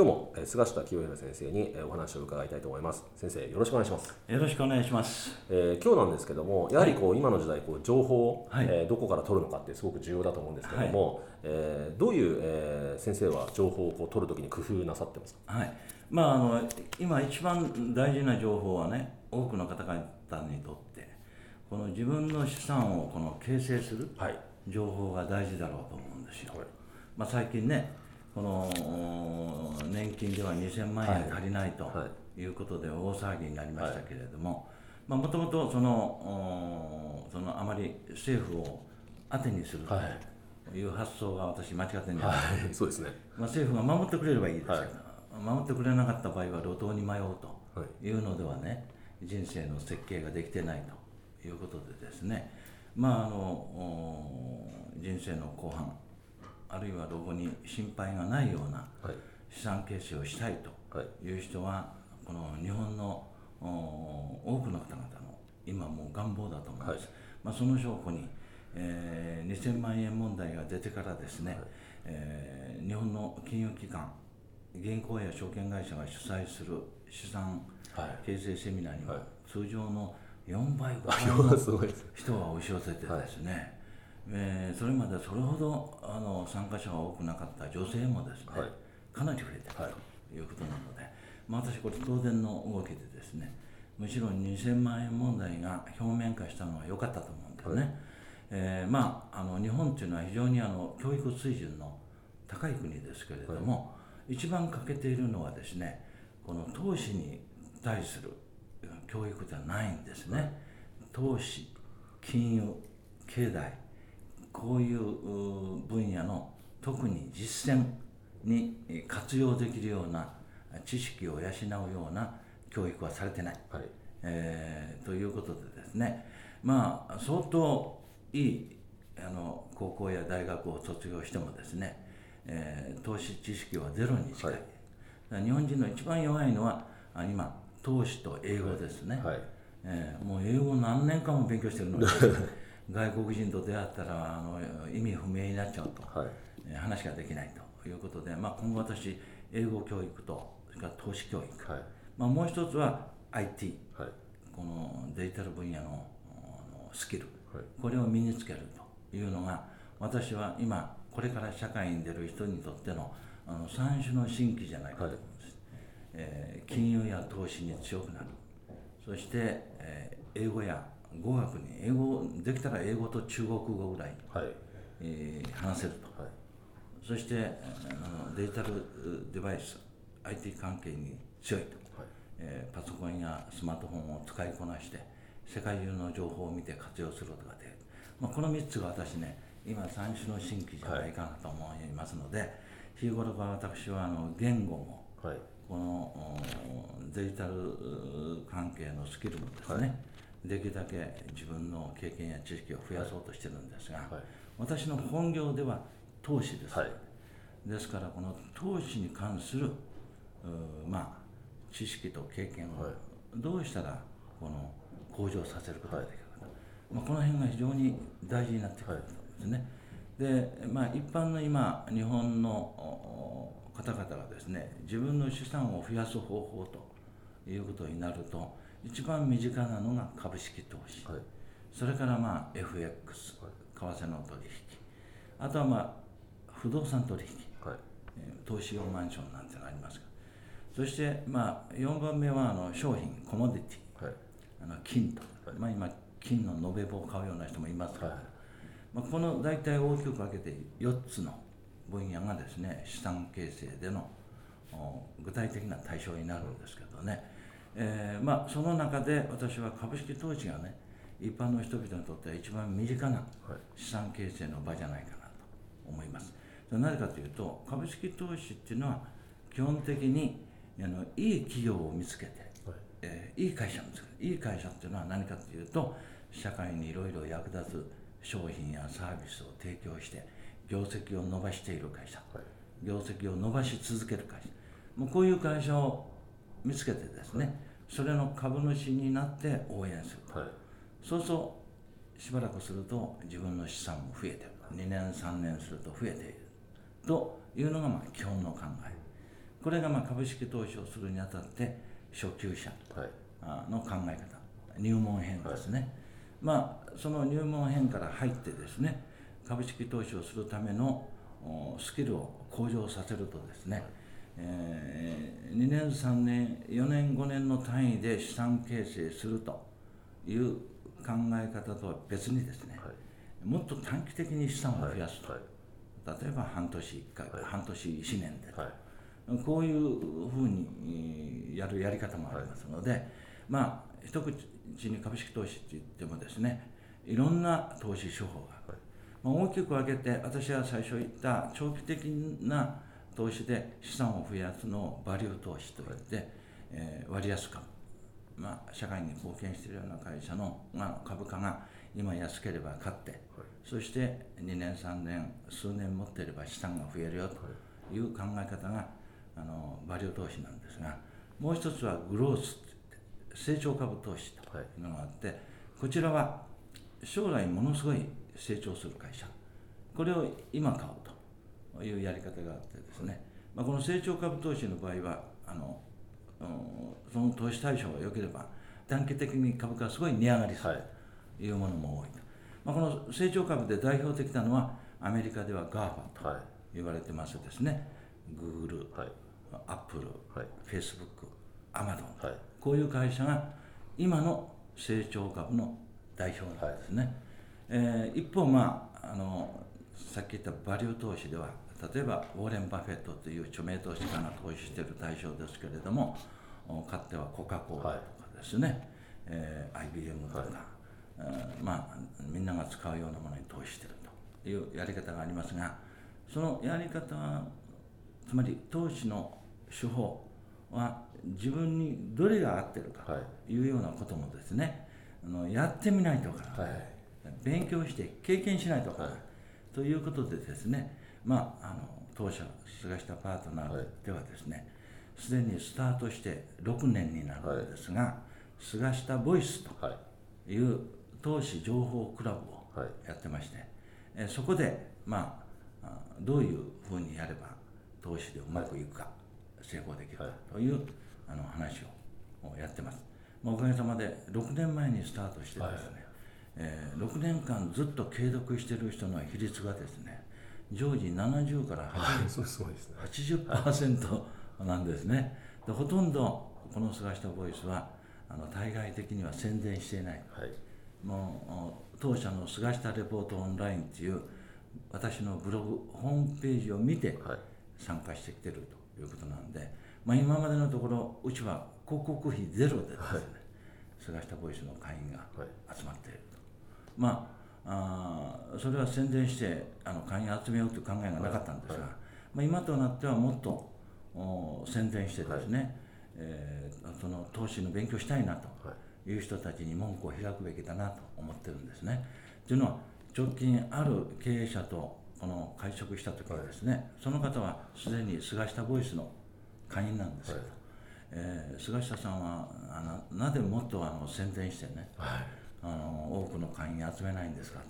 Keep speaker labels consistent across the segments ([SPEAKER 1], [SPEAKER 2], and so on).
[SPEAKER 1] 今日もえー菅下清弘先生にえーお話を伺いたいと思います。先生よろしくお願いします、
[SPEAKER 2] よろしくお願いします。
[SPEAKER 1] えー今日なんですけどもやはりこう、今の時代こう情報を、
[SPEAKER 2] はい。
[SPEAKER 1] えーどこから取るのかってすごく重要だと思うんですけども、えーどういう、えー先生は情報をこう取るときに工夫なさってますか？
[SPEAKER 2] はい。まああの今一番大事な情報はね、多くの方々にとってこの自分の資産をこの形成する
[SPEAKER 1] はい。
[SPEAKER 2] 情報が大事だろうと思うんですよ。
[SPEAKER 1] はい。
[SPEAKER 2] まあ最近ね、この年金では2000万円足りないと
[SPEAKER 1] は
[SPEAKER 2] い。うことで大騒ぎになりましたけれども、まあもともとそのおそのあまり政府を当てにする
[SPEAKER 1] は
[SPEAKER 2] という発想が私間違ってんじゃないか
[SPEAKER 1] はい。そうですね。
[SPEAKER 2] まあ、政府が守ってくれればいいですけど、
[SPEAKER 1] はい。
[SPEAKER 2] 守ってくれなかった場合は路頭に迷うと
[SPEAKER 1] はい。
[SPEAKER 2] いうのではね、人生の設計ができてないと。いうことでですね、まあ、あのお人生の後半あるいは老後に心配がないような
[SPEAKER 1] はい。
[SPEAKER 2] 資産形成をしたいと
[SPEAKER 1] はい。
[SPEAKER 2] いう人はこの日本のお多くの方々の今もう願望だと思います、
[SPEAKER 1] はい。
[SPEAKER 2] まあ、その証拠に、えー2000万円問題が出てからですね、えー日本の金融機関銀行や証券会社が主催する資産
[SPEAKER 1] はい。
[SPEAKER 2] 形成セミナーには
[SPEAKER 1] はい。
[SPEAKER 2] 通常の4倍5
[SPEAKER 1] あ
[SPEAKER 2] 倍の人が押し寄せてですね、えーそれまでそれほどあの参加者が多くなかった女性もですね、
[SPEAKER 1] はい。
[SPEAKER 2] かなり増えてる
[SPEAKER 1] はい。
[SPEAKER 2] ということなので、まあ、私これ当然の動きでですねむしろ2000万円問題が表面化したのは良かったと思うんですね、えーまああの日本っていうのは非常にあの教育水準の高い国ですけれども、一番欠けているのはですねこの投資に対する教育ではないんですね、投資金融経済こういうう分野の特に実践にえ活用できるような知識を養うような教育はされてない、
[SPEAKER 1] はい。
[SPEAKER 2] えーということでですね。まあ相当いいあの高校や大学を卒業してもですね、えー投資知識はゼロに近い、
[SPEAKER 1] はい。
[SPEAKER 2] 日本人の一番弱いのはあ今投資と英語ですね、
[SPEAKER 1] はい。
[SPEAKER 2] えーもう英語何年間も勉強してるのに外国人と出会ったらあの意味不明になっちゃうと、
[SPEAKER 1] はい。
[SPEAKER 2] えー話ができないということで、まあ、今後私英語教育とそれから投資教育、
[SPEAKER 1] はい。
[SPEAKER 2] まあ、もう一つは IT
[SPEAKER 1] はい。
[SPEAKER 2] このデジタル分野のスキル、
[SPEAKER 1] はい。
[SPEAKER 2] これを身につけるというのが私は今これから社会に出る人にとってのあの三種の新規じゃないかと思うんです、えー金融や投資に強くなる。そして、えー英語や語学に英語できたら英語と中国語ぐらい、
[SPEAKER 1] はい。
[SPEAKER 2] えー話せると。
[SPEAKER 1] はい。
[SPEAKER 2] そしてあのデジタルデバイス IT 関係に強いと、
[SPEAKER 1] はい。
[SPEAKER 2] えーパソコンやスマートフォンを使いこなして世界中の情報を見て活用することができる、まあ、この3つが私ね今三種の新規じゃないかなと思いますので、日頃から私はあの言語も
[SPEAKER 1] はい。
[SPEAKER 2] このおデジタルう関係のスキルもですね、できるだけ自分の経験や知識を増やそうとしてるんですが、
[SPEAKER 1] はい。
[SPEAKER 2] 私の本業では投資です、
[SPEAKER 1] はい。
[SPEAKER 2] ですからこの投資に関するうまあ知識と経験を
[SPEAKER 1] はい。
[SPEAKER 2] どうしたらこの向上させることができるか、まあ、この辺が非常に大事になってくるんですね、でまあ一般の今日本のお方々がですね自分の資産を増やす方法ということになると一番身近なのが株式投資、
[SPEAKER 1] はい。
[SPEAKER 2] それからまあ FX、為替の取引。あとはまあ不動産取引。
[SPEAKER 1] はい。
[SPEAKER 2] えー投資用マンションなんてのがありますが。そしてまあ4番目はあの商品コモディティ。
[SPEAKER 1] はい。
[SPEAKER 2] あの金と、まあ、今金の延べ棒を買うような人もいますけど、
[SPEAKER 1] はい。
[SPEAKER 2] まあ、この大体大きく分けて4つの分野がですね資産形成でのお具体的な対象になるんですけどね、えーまあ、その中で私は株式投資がね一般の人々にとっては一番身近な
[SPEAKER 1] はい。
[SPEAKER 2] 資産形成の場じゃないかなと思います。なぜかというと株式投資っていうのは基本的にあのいい企業を見つけて、
[SPEAKER 1] はい。
[SPEAKER 2] えーいい会社を見つけるいい会社っていうのは何かというと社会にいろいろ役立つ商品やサービスを提供して業績を伸ばしている会社
[SPEAKER 1] はい。
[SPEAKER 2] 業績を伸ばし続ける会社。もうこういう会社を見つけてですねそれの株主になって応援する。
[SPEAKER 1] はい。
[SPEAKER 2] そうそうしばらくすると自分の資産も増えてる。2年3年すると増えている。というのがまあ基本の考え。これがまあ株式投資をするにあたって初級者の考え方。入門編ですね、まあその入門編から入ってですね株式投資をするためのおスキルを向上させるとですね、え2年3年4年5年の単位で資産形成するという考え方とは別にですね、
[SPEAKER 1] はい。
[SPEAKER 2] もっと短期的に資産を増やすと、
[SPEAKER 1] はい。
[SPEAKER 2] 例えば半年1回、
[SPEAKER 1] はい。
[SPEAKER 2] 半年1年でこういうふうにえーやるやり方もありますので、まあ一口に株式投資って言ってもですねいろんな投資手法がまあ、大きく分けて私は最初言った長期的な投資で資産を増やすのをバリュー投資といって、えー割安株、まあ、社会に貢献しているような会社の、まあ、株価が今安ければ買って、そして2年3年数年持っていれば資産が増えるよという考え方があのバリュー投資なんですがもう一つはグロース成長株投資というのがあって、こちらは将来ものすごい成長する会社。これを今買うというやり方があってですね、まあ、この成長株投資の場合はあのうんその投資対象が良ければ短期的に株価がすごい値上がりする
[SPEAKER 1] はい。
[SPEAKER 2] というものも多いと、まあ、この成長株で代表的なのはアメリカでは GAFA と
[SPEAKER 1] はい。
[SPEAKER 2] 言われてますですね。Google、
[SPEAKER 1] はい。
[SPEAKER 2] Apple、
[SPEAKER 1] はい。
[SPEAKER 2] Facebook、Amazon
[SPEAKER 1] はい。
[SPEAKER 2] こういう会社が今の成長株の代表なんですね、えー一方まああのさっき言ったバリュー投資では例えばウォーレン・バフェットという著名投資家が投資している対象ですけれどもおかつてはコカ・コーラとかですね、えー IBM とか、えーまあみんなが使うようなものに投資しているというやり方がありますがそのやり方はつまり投資の手法は自分にどれが合ってるか
[SPEAKER 1] はい。
[SPEAKER 2] というようなこともですねあのやってみないとわからない、
[SPEAKER 1] はい。
[SPEAKER 2] 勉強して経験しないとわからない、ということでですねまああの当社菅下パートナーではですねすで、にスタートして6年になるんですが、菅下ボイスと
[SPEAKER 1] はい。
[SPEAKER 2] いう投資情報クラブを
[SPEAKER 1] はい。
[SPEAKER 2] やってまして、えそこで、まあ、あどういうふうにやれば投資でうまくいくか、成功できるか
[SPEAKER 1] はい。
[SPEAKER 2] という、あの話をやってます、まあ、おかげさまで6年前にスタートしてですね、えー6年間ずっと継続している人の比率がですね常時70から80
[SPEAKER 1] はいそうすごいですね
[SPEAKER 2] 80%なんですね。でほとんどこの菅下ボイスはあの対外的には宣伝していない。
[SPEAKER 1] はい
[SPEAKER 2] もう当社の菅下レポートオンラインっていう私のブログホームページを見て
[SPEAKER 1] はい
[SPEAKER 2] 参加してきてるということなんで、まあ、今までのところうちは広告費ゼロでですね、菅下ボイスの会員が
[SPEAKER 1] はい
[SPEAKER 2] 集まっていると。まあ、あーそれは宣伝してあの会員を集めようという考えがなかったんですが、
[SPEAKER 1] はい。
[SPEAKER 2] まあ、今となってはもっとお宣伝してですね、えーその投資の勉強したいなと
[SPEAKER 1] はい。
[SPEAKER 2] いう人たちに門戸を開くべきだなと思ってるんですね。というのは直近ある経営者とこの会食した時はですね、その方はすでに菅下ボイスの会員なんですけど、
[SPEAKER 1] はい。
[SPEAKER 2] えー菅下さんはあのなぜもっとあの宣伝してね、
[SPEAKER 1] はい
[SPEAKER 2] あの多くの会員集めないんですか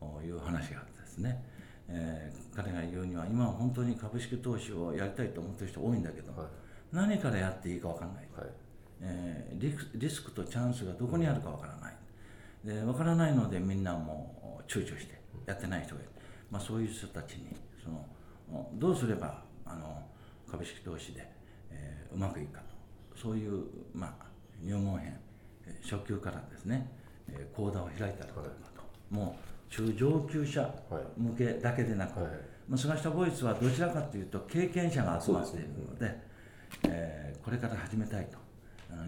[SPEAKER 2] という話があってですね、えー彼が言うには今は本当に株式投資をやりたいと思ってる人多いんだけど、
[SPEAKER 1] はい。
[SPEAKER 2] 何からやっていいか分かんない、
[SPEAKER 1] はい。
[SPEAKER 2] えーリスクとチャンスがどこにあるか分からない。で分からないのでみんなもう躊躇してやってない人がいる、まあ、そういう人たちにそのどうすればあの株式投資で、えーうまくいくかと。そういう、まあ、入門編初級からですね講座を開いたりと。かと、もう中上級者向けだけでなく、はい、まあ、菅下ボイスはどちらかというと経験者が集まっているので、ね。えー、これから始めたいと。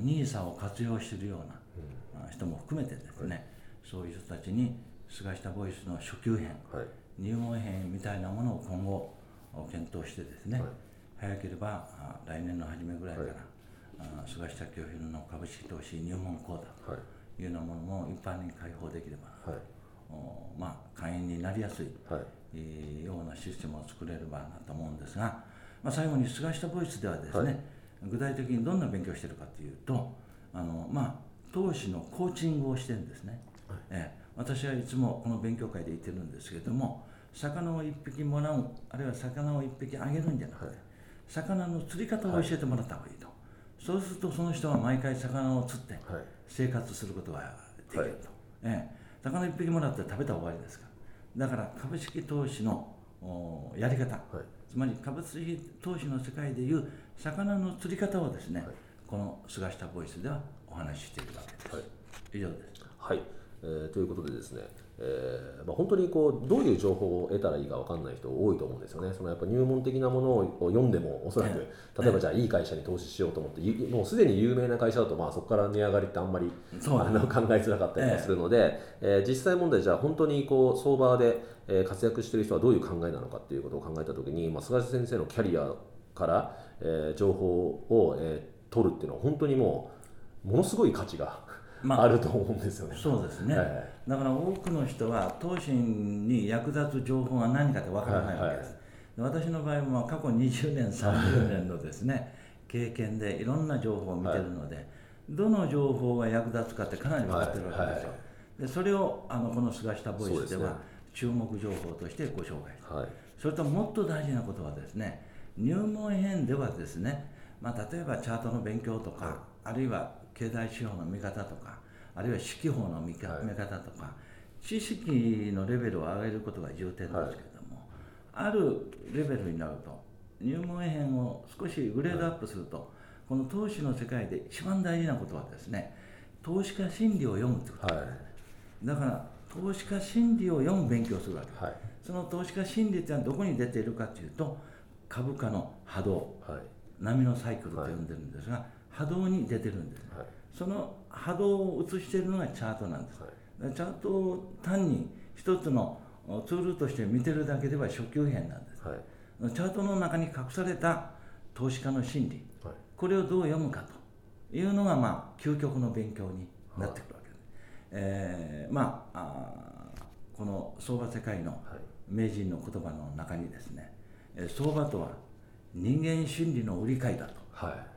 [SPEAKER 2] NISA を活用しているような人も含めてですね、はい、そういう人たちに菅下ボイスの初級編、はい、入門編みたいなものを今後検討してですね、早ければ来年の初めぐらいから、菅下清弘の株式投資入門講座というようなものも一般に開放できれば、はい、まあ、会員になりやすい、はい、ようなシステムを作れればなと思うんですが、まあ、最後に菅下ボイスではですね、はい、具体的にどんな勉強をしているかというとあの、まあ、投資のコーチングをしてるんですね、はい、え私はいつもこの勉強会で言ってるんですけれども魚を1匹もらうあるいは魚を1匹あげるんじゃなくて、魚の釣り方を教えてもらった方がいいと、そうするとその人は毎回魚を釣って生活することができると、ええ、魚1匹もらって食べたら終わりですか。らだから株式投資のやり方、はい、つまり株式投資の世界でいう魚の釣り方をですね、はい、この菅下ボイスではお話ししているわけです、はい、以上です。
[SPEAKER 1] はい、えー、ということでですねえーまあ、本当にこうどういう情報を得たらいいか分かんない人多いと思うんですよね、そのやっぱ入門的なものを読んでも、おそらく、例えばじゃあ、いい会社に投資しようと思って、もうすでに有名な会社だと、まあ、そこから値上がりってあんまり、あの考えづらかったりするので、ええ。ー、実際問題、じゃあ、本当にこう相場で、えー、活躍している人はどういう考えなのかっていうことを考えたときに、まあ、菅先生のキャリアから、えー、情報を、えー、取るっていうのは、本当にもう、ものすごい価値が。まあ、あると思うんですよね。
[SPEAKER 2] そうですね、はい、だから多くの人は投資に役立つ情報が何かってわからないわけです。はいはい、私の場合も過去20年、30年のですね経験でいろんな情報を見てるので、はい、どの情報が役立つかってかなり分かってるわけですよ。でそれをあのこの菅下ボイスでは注目情報としてご紹介はい、それともっと大事なことはですね入門編ではですね、まあ、例えばチャートの勉強とか、あるいは経済指標の見方とかあるいは指揮法の見方とか、知識のレベルを上げることが重点ですけれども、あるレベルになると入門編を少しグレードアップすると、この投資の世界で一番大事なことはですね投資家心理を読むということです、はい、だから投資家心理を読む勉強をするわけ。はい、その投資家心理っていうのはどこに出ているかというと株価の波動、はい、波のサイクルと呼んでるんですが、波動に出てるんです、その波動を映しているのがチャートなんです、はい、チャートを単に一つのツールとして見てるだけでは初級編なんです、はい、チャートの中に隠された投資家の心理、はい、これをどう読むかというのが、まあ、究極の勉強になってくるわけです、えー、まあこの相場世界の名人の言葉の中にですね、相場とは人間心理の売り買いだと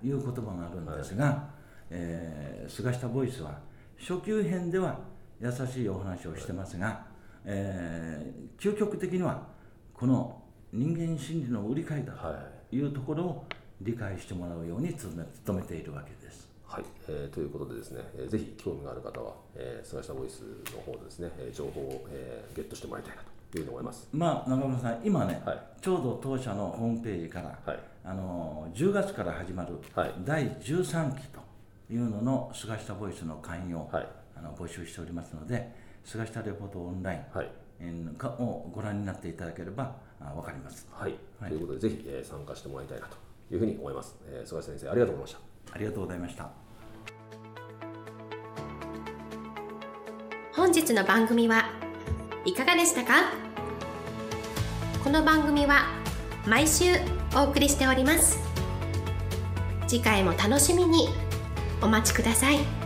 [SPEAKER 2] い。う言葉があるんですが、えー、菅下ボイスは初級編では優しいお話をしてますが、えー、究極的にはこの人間心理の売り買いだとい。うところを理解してもらうように努めているわけです。
[SPEAKER 1] はい、えー、ということでですね、えー、ぜひ興味がある方は、えー、菅下ボイスの方でですね、えー、情報を、えー、ゲットしてもらいたいなというふうに思います。
[SPEAKER 2] まあ中村さん、今ね、はい、ちょうど当社のホームページから、はい、あの10月から始まる第13期というのの菅下ボイスの会員を、はい、あの募集しておりますので菅下レポートオンライン、はいかをご覧になっていただければ分かります。
[SPEAKER 1] はい、はい、ということでぜひ、えー、参加してもらいたいなというふうに思います。えー、菅下先生ありがとうございました。
[SPEAKER 2] ありがとうございました。
[SPEAKER 3] 本日の番組はいかがでしたか？この番組は毎週お送りしております次回も楽しみにお待ちください。